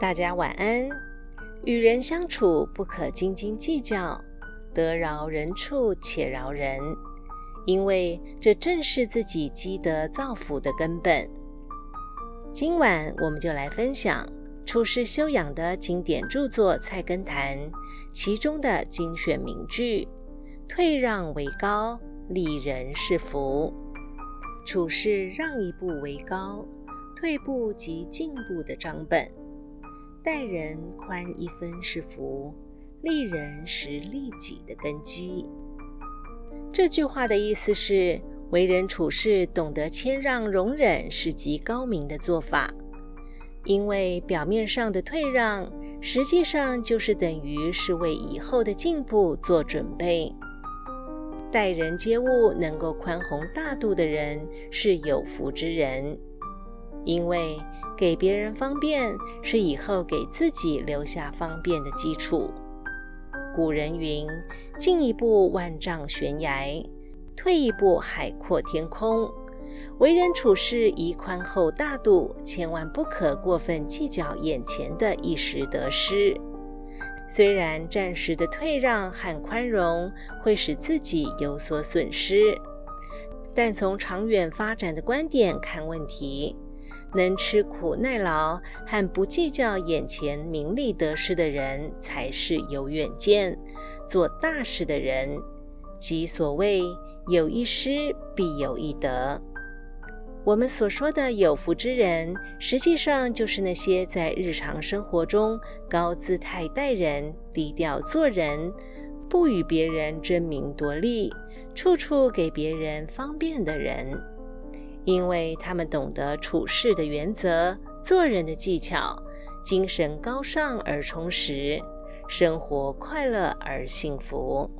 大家晚安。与人相处不可斤斤计较，得饶人处且饶人，因为这正是自己积德造福的根本。今晚我们就来分享处世修养的经典著作《菜根谭》其中的精选名句：“退让为高，利人是福。处事让一步为高，退步即进步的章本。”待人宽一分是福，利人是利己的根基。这句话的意思是，为人处事懂得谦让容忍是极高明的做法，因为表面上的退让，实际上就是等于是为以后的进步做准备。待人接物能够宽宏大度的人是有福之人，因为。给别人方便，是以后给自己留下方便的基础。古人云：“进一步万丈悬崖，退一步海阔天空。”为人处事宜宽厚大度，千万不可过分计较眼前的一时得失。虽然暂时的退让和宽容会使自己有所损失，但从长远发展的观点看问题。能吃苦耐劳和不计较眼前名利得失的人，才是有远见、做大事的人。即所谓“有一失，必有一得”。我们所说的有福之人，实际上就是那些在日常生活中高姿态待人、低调做人，不与别人争名夺利，处处给别人方便的人。因为他们懂得处事的原则、做人的技巧，精神高尚而充实，生活快乐而幸福。